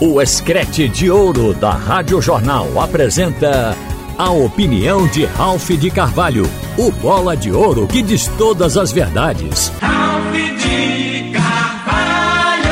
O Escrete de Ouro da Rádio Jornal apresenta a opinião de Ralph de Carvalho, o bola de ouro que diz todas as verdades. Ralph de Carvalho!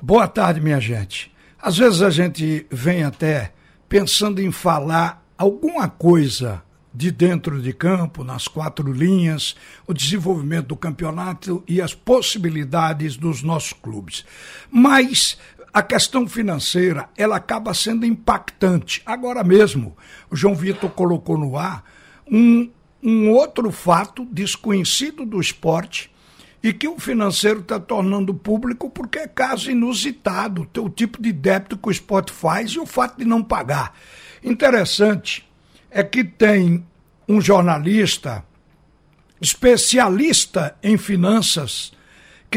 Boa tarde, minha gente. Às vezes a gente vem até pensando em falar alguma coisa de dentro de campo, nas quatro linhas, o desenvolvimento do campeonato e as possibilidades dos nossos clubes. Mas a questão financeira, ela acaba sendo impactante. Agora mesmo, o João Vitor colocou no ar um, um outro fato desconhecido do esporte e que o financeiro está tornando público porque é caso inusitado, o tipo de débito que o esporte faz e o fato de não pagar. Interessante é que tem um jornalista especialista em finanças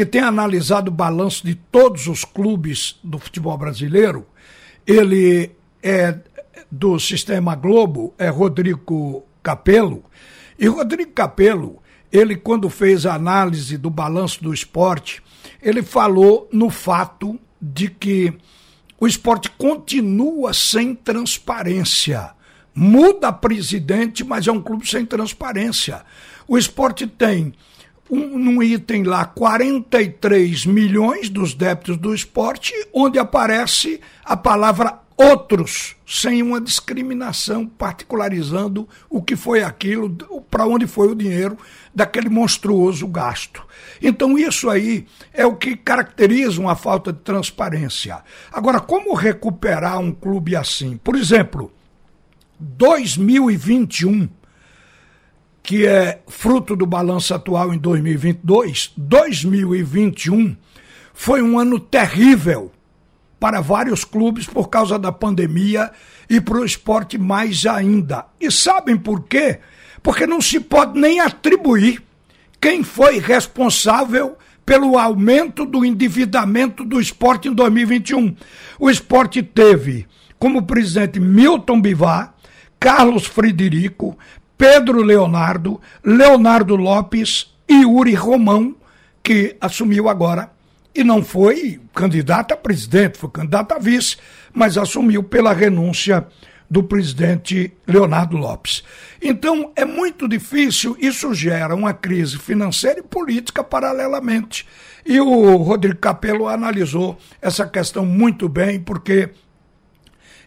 que tem analisado o balanço de todos os clubes do futebol brasileiro. Ele é do Sistema Globo, é Rodrigo Capello. E Rodrigo Capello, ele quando fez a análise do balanço do esporte, ele falou no fato de que o esporte continua sem transparência. Muda presidente, mas é um clube sem transparência. O esporte tem um, num item lá 43 milhões dos débitos do esporte, onde aparece a palavra outros, sem uma discriminação, particularizando o que foi aquilo, para onde foi o dinheiro daquele monstruoso gasto. Então, isso aí é o que caracteriza uma falta de transparência. Agora, como recuperar um clube assim? Por exemplo, 2021, que é fruto do balanço atual em 2022, 2021 foi um ano terrível para vários clubes por causa da pandemia e para o esporte mais ainda. E sabem por quê? Porque não se pode nem atribuir quem foi responsável pelo aumento do endividamento do esporte em 2021. O esporte teve como presidente Milton Bivar, Carlos Frederico, Pedro Leonardo, Leonardo Lopes e Uri Romão, que assumiu agora e não foi candidato a presidente, foi candidato a vice, mas assumiu pela renúncia do presidente Leonardo Lopes. Então é muito difícil, isso gera uma crise financeira e política paralelamente. E o Rodrigo Capello analisou essa questão muito bem, porque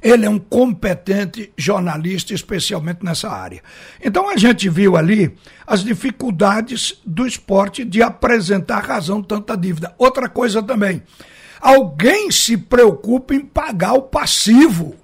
ele é um competente jornalista, especialmente nessa área. Então a gente viu ali as dificuldades do esporte de apresentar razão tanta dívida. Outra coisa também, alguém se preocupa em pagar o passivo.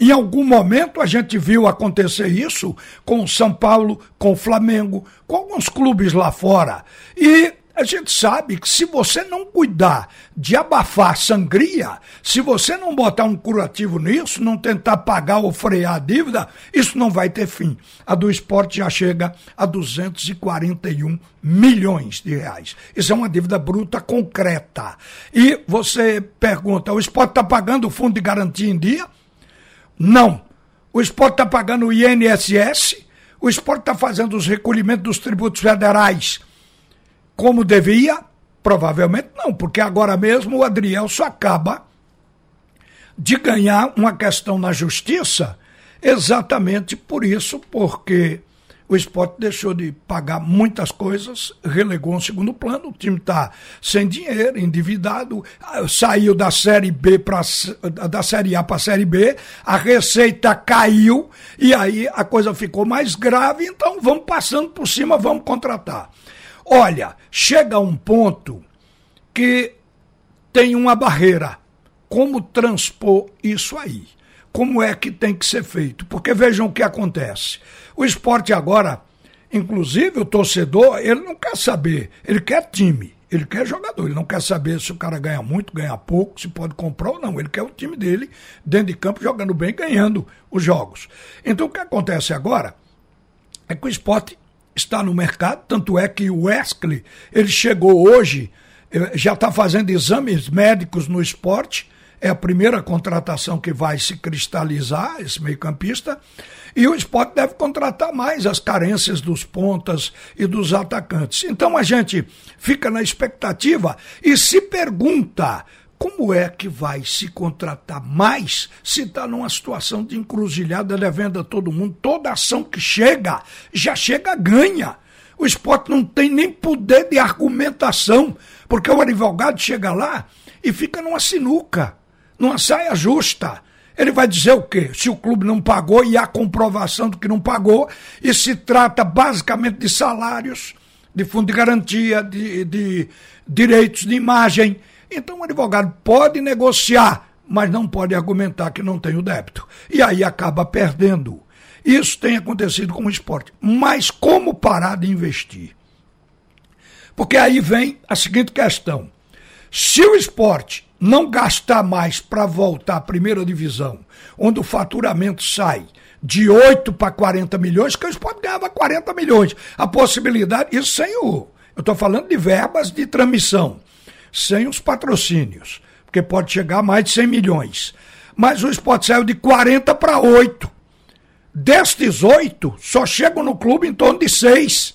Em algum momento a gente viu acontecer isso com o São Paulo, com o Flamengo, com alguns clubes lá fora. E a gente sabe que se você não cuidar de abafar sangria, se você não botar um curativo nisso, não tentar pagar ou frear a dívida, isso não vai ter fim. A do esporte já chega a 241 milhões de reais. Isso é uma dívida bruta concreta. E você pergunta: o esporte está pagando o fundo de garantia em dia? Não. O esporte está pagando o INSS? O esporte está fazendo os recolhimentos dos tributos federais como devia? Provavelmente não, porque agora mesmo o Adriel só acaba de ganhar uma questão na justiça exatamente por isso, porque o esporte deixou de pagar muitas coisas, relegou um segundo plano, o time está sem dinheiro, endividado, saiu da série B para da série A para a série B, a receita caiu e aí a coisa ficou mais grave, então vamos passando por cima, vamos contratar. Olha, chega um ponto que tem uma barreira. Como transpor isso aí? Como é que tem que ser feito? Porque vejam o que acontece. O esporte agora, inclusive o torcedor, ele não quer saber, ele quer time. Ele quer jogador, ele não quer saber se o cara ganha muito, ganha pouco, se pode comprar ou não. Ele quer o time dele dentro de campo jogando bem, ganhando os jogos. Então o que acontece agora é que o esporte está no mercado, tanto é que o Wesley, ele chegou hoje, eh, já está fazendo exames médicos no esporte, é a primeira contratação que vai se cristalizar, esse meio-campista, e o esporte deve contratar mais as carências dos pontas e dos atacantes. Então a gente fica na expectativa e se pergunta como é que vai se contratar mais se está numa situação de encruzilhada, devendo a todo mundo? Toda ação que chega, já chega ganha. O esporte não tem nem poder de argumentação, porque o advogado chega lá e fica numa sinuca, numa saia justa. Ele vai dizer o quê? Se o clube não pagou e há comprovação do que não pagou, e se trata basicamente de salários, de fundo de garantia, de, de direitos de imagem. Então o advogado pode negociar, mas não pode argumentar que não tem o débito. E aí acaba perdendo. Isso tem acontecido com o esporte. Mas como parar de investir? Porque aí vem a seguinte questão: se o esporte não gastar mais para voltar à primeira divisão, onde o faturamento sai de 8 para 40 milhões, que o esporte ganhava 40 milhões. A possibilidade, isso sem o. Eu estou falando de verbas de transmissão, sem os patrocínios, porque pode chegar a mais de 100 milhões. Mas o esporte saiu de 40 para 8. Destes 8, só chegam no clube em torno de 6.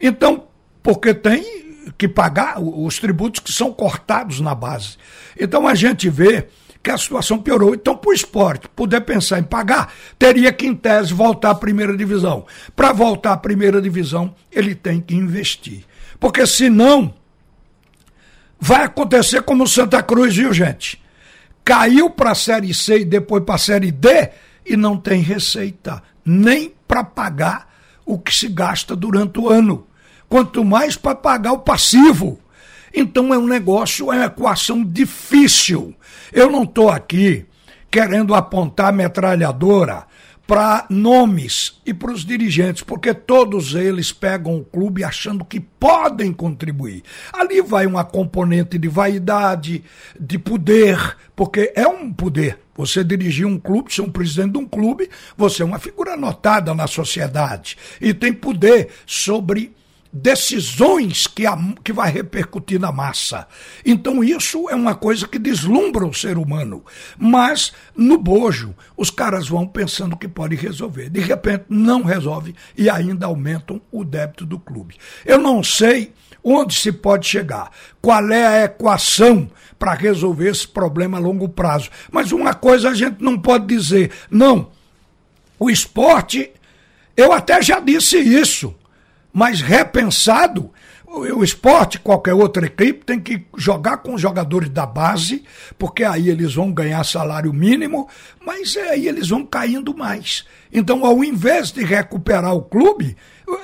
Então, porque tem que pagar os tributos que são cortados na base. Então a gente vê que a situação piorou. Então, para o esporte puder pensar em pagar, teria que, em tese, voltar à primeira divisão. Para voltar à primeira divisão, ele tem que investir. Porque senão, vai acontecer como Santa Cruz, viu, gente? Caiu para a Série C e depois para a Série D e não tem receita, nem para pagar o que se gasta durante o ano quanto mais para pagar o passivo. Então é um negócio, é uma equação difícil. Eu não estou aqui querendo apontar metralhadora para nomes e para os dirigentes, porque todos eles pegam o clube achando que podem contribuir. Ali vai uma componente de vaidade, de poder, porque é um poder. Você dirigir um clube, ser um presidente de um clube, você é uma figura notada na sociedade e tem poder sobre decisões que, a, que vai repercutir na massa. Então isso é uma coisa que deslumbra o ser humano. Mas no bojo, os caras vão pensando que pode resolver. De repente não resolve e ainda aumentam o débito do clube. Eu não sei onde se pode chegar, qual é a equação para resolver esse problema a longo prazo. Mas uma coisa a gente não pode dizer, não, o esporte, eu até já disse isso mas repensado. O esporte, qualquer outra equipe, tem que jogar com os jogadores da base, porque aí eles vão ganhar salário mínimo, mas aí eles vão caindo mais. Então, ao invés de recuperar o clube,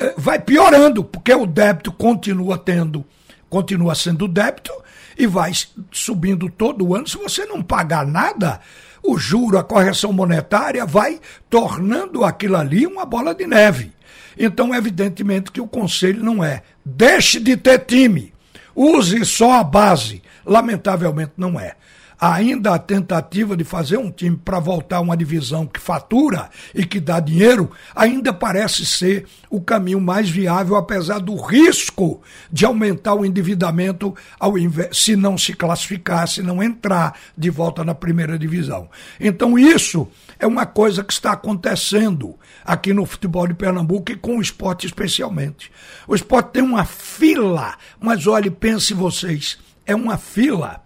eh, vai piorando, porque o débito continua tendo, continua sendo débito e vai subindo todo ano. Se você não pagar nada, o juro, a correção monetária vai tornando aquilo ali uma bola de neve. Então, evidentemente que o conselho não é deixe de ter time, use só a base. Lamentavelmente não é. Ainda a tentativa de fazer um time para voltar a uma divisão que fatura e que dá dinheiro ainda parece ser o caminho mais viável, apesar do risco de aumentar o endividamento ao invés, se não se classificar, se não entrar de volta na primeira divisão. Então, isso é uma coisa que está acontecendo aqui no futebol de Pernambuco e com o esporte especialmente. O esporte tem uma fila, mas olhe, pense vocês, é uma fila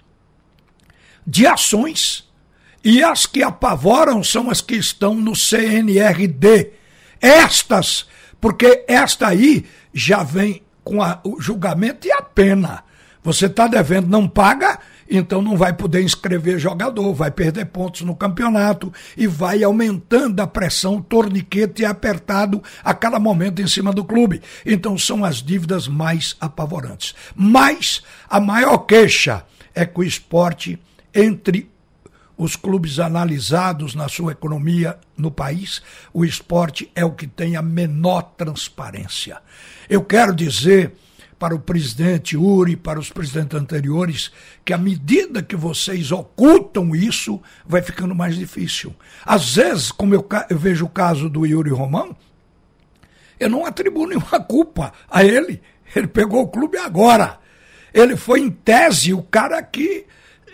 de ações. E as que apavoram são as que estão no CNRD. Estas, porque esta aí já vem com a, o julgamento e a pena. Você está devendo, não paga, então não vai poder inscrever jogador, vai perder pontos no campeonato e vai aumentando a pressão, o torniquete é apertado a cada momento em cima do clube. Então são as dívidas mais apavorantes. Mas a maior queixa é que o esporte, entre os clubes analisados na sua economia no país, o esporte é o que tem a menor transparência. Eu quero dizer para o presidente Uri, para os presidentes anteriores, que à medida que vocês ocultam isso, vai ficando mais difícil. Às vezes, como eu, eu vejo o caso do Yuri Romão, eu não atribuo nenhuma culpa a ele. Ele pegou o clube agora. Ele foi, em tese, o cara que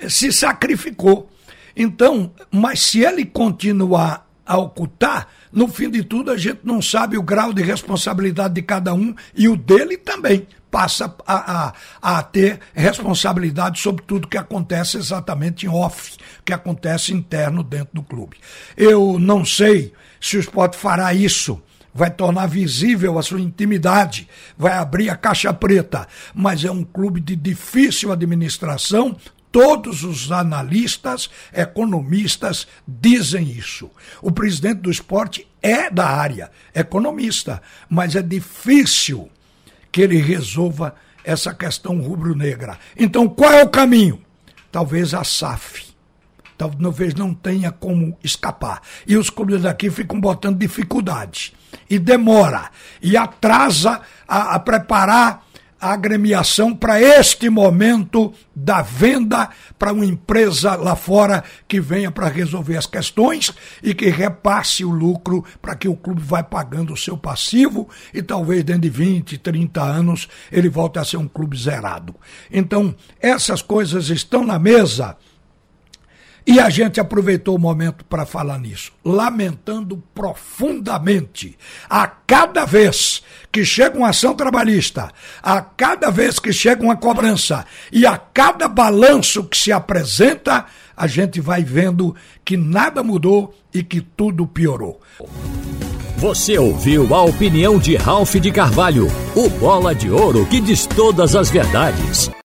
se sacrificou. Então, mas se ele continuar a ocultar, no fim de tudo a gente não sabe o grau de responsabilidade de cada um e o dele também passa a, a, a, ter responsabilidade sobre tudo que acontece exatamente em off, que acontece interno dentro do clube. Eu não sei se o esporte fará isso vai tornar visível a sua intimidade, vai abrir a caixa preta, mas é um clube de difícil administração. Todos os analistas, economistas dizem isso. O presidente do esporte é da área, economista, mas é difícil que ele resolva essa questão rubro-negra. Então, qual é o caminho? Talvez a SAF talvez não tenha como escapar. E os clubes daqui ficam botando dificuldade. E demora. E atrasa a, a preparar a agremiação para este momento da venda para uma empresa lá fora que venha para resolver as questões e que repasse o lucro para que o clube vai pagando o seu passivo e talvez dentro de 20, 30 anos ele volte a ser um clube zerado. Então, essas coisas estão na mesa e a gente aproveitou o momento para falar nisso, lamentando profundamente a cada vez que chega uma ação trabalhista, a cada vez que chega uma cobrança e a cada balanço que se apresenta, a gente vai vendo que nada mudou e que tudo piorou. Você ouviu a opinião de Ralph de Carvalho, o bola de ouro que diz todas as verdades.